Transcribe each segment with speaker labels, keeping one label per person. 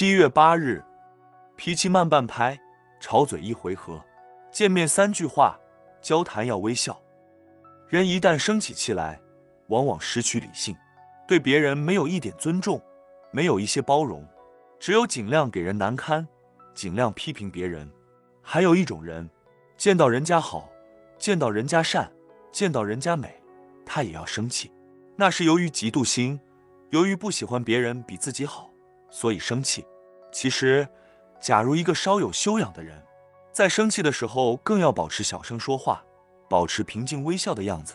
Speaker 1: 七月八日，脾气慢半拍，吵嘴一回合，见面三句话，交谈要微笑。人一旦生起气来，往往失去理性，对别人没有一点尊重，没有一些包容，只有尽量给人难堪，尽量批评别人。还有一种人，见到人家好，见到人家善，见到人家美，他也要生气，那是由于嫉妒心，由于不喜欢别人比自己好，所以生气。其实，假如一个稍有修养的人，在生气的时候，更要保持小声说话。保持平静微笑的样子，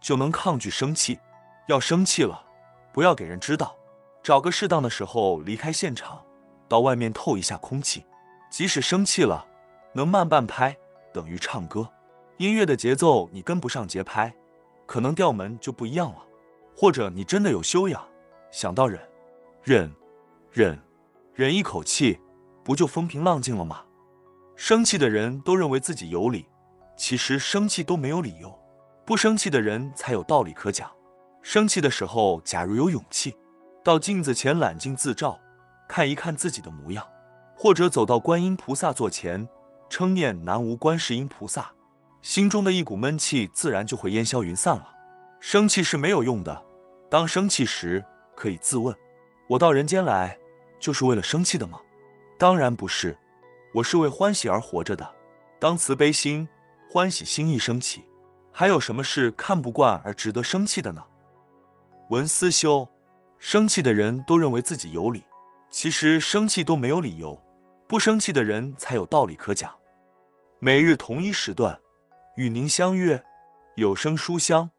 Speaker 1: 就能抗拒生气。要生气了，不要给人知道，找个适当的时候离开现场，到外面透一下空气。即使生气了，能慢半拍，等于唱歌。音乐的节奏你跟不上节拍，可能调门就不一样了。或者你真的有修养，想到忍，忍，忍，忍一口气，不就风平浪静了吗？生气的人都认为自己有理。其实生气都没有理由，不生气的人才有道理可讲。生气的时候，假如有勇气，到镜子前揽镜自照，看一看自己的模样，或者走到观音菩萨座前，称念南无观世音菩萨，心中的一股闷气自然就会烟消云散了。生气是没有用的，当生气时可以自问：我到人间来就是为了生气的吗？当然不是，我是为欢喜而活着的。当慈悲心。欢喜心一升起，还有什么是看不惯而值得生气的呢？文思修，生气的人都认为自己有理，其实生气都没有理由，不生气的人才有道理可讲。每日同一时段，与您相约有声书香。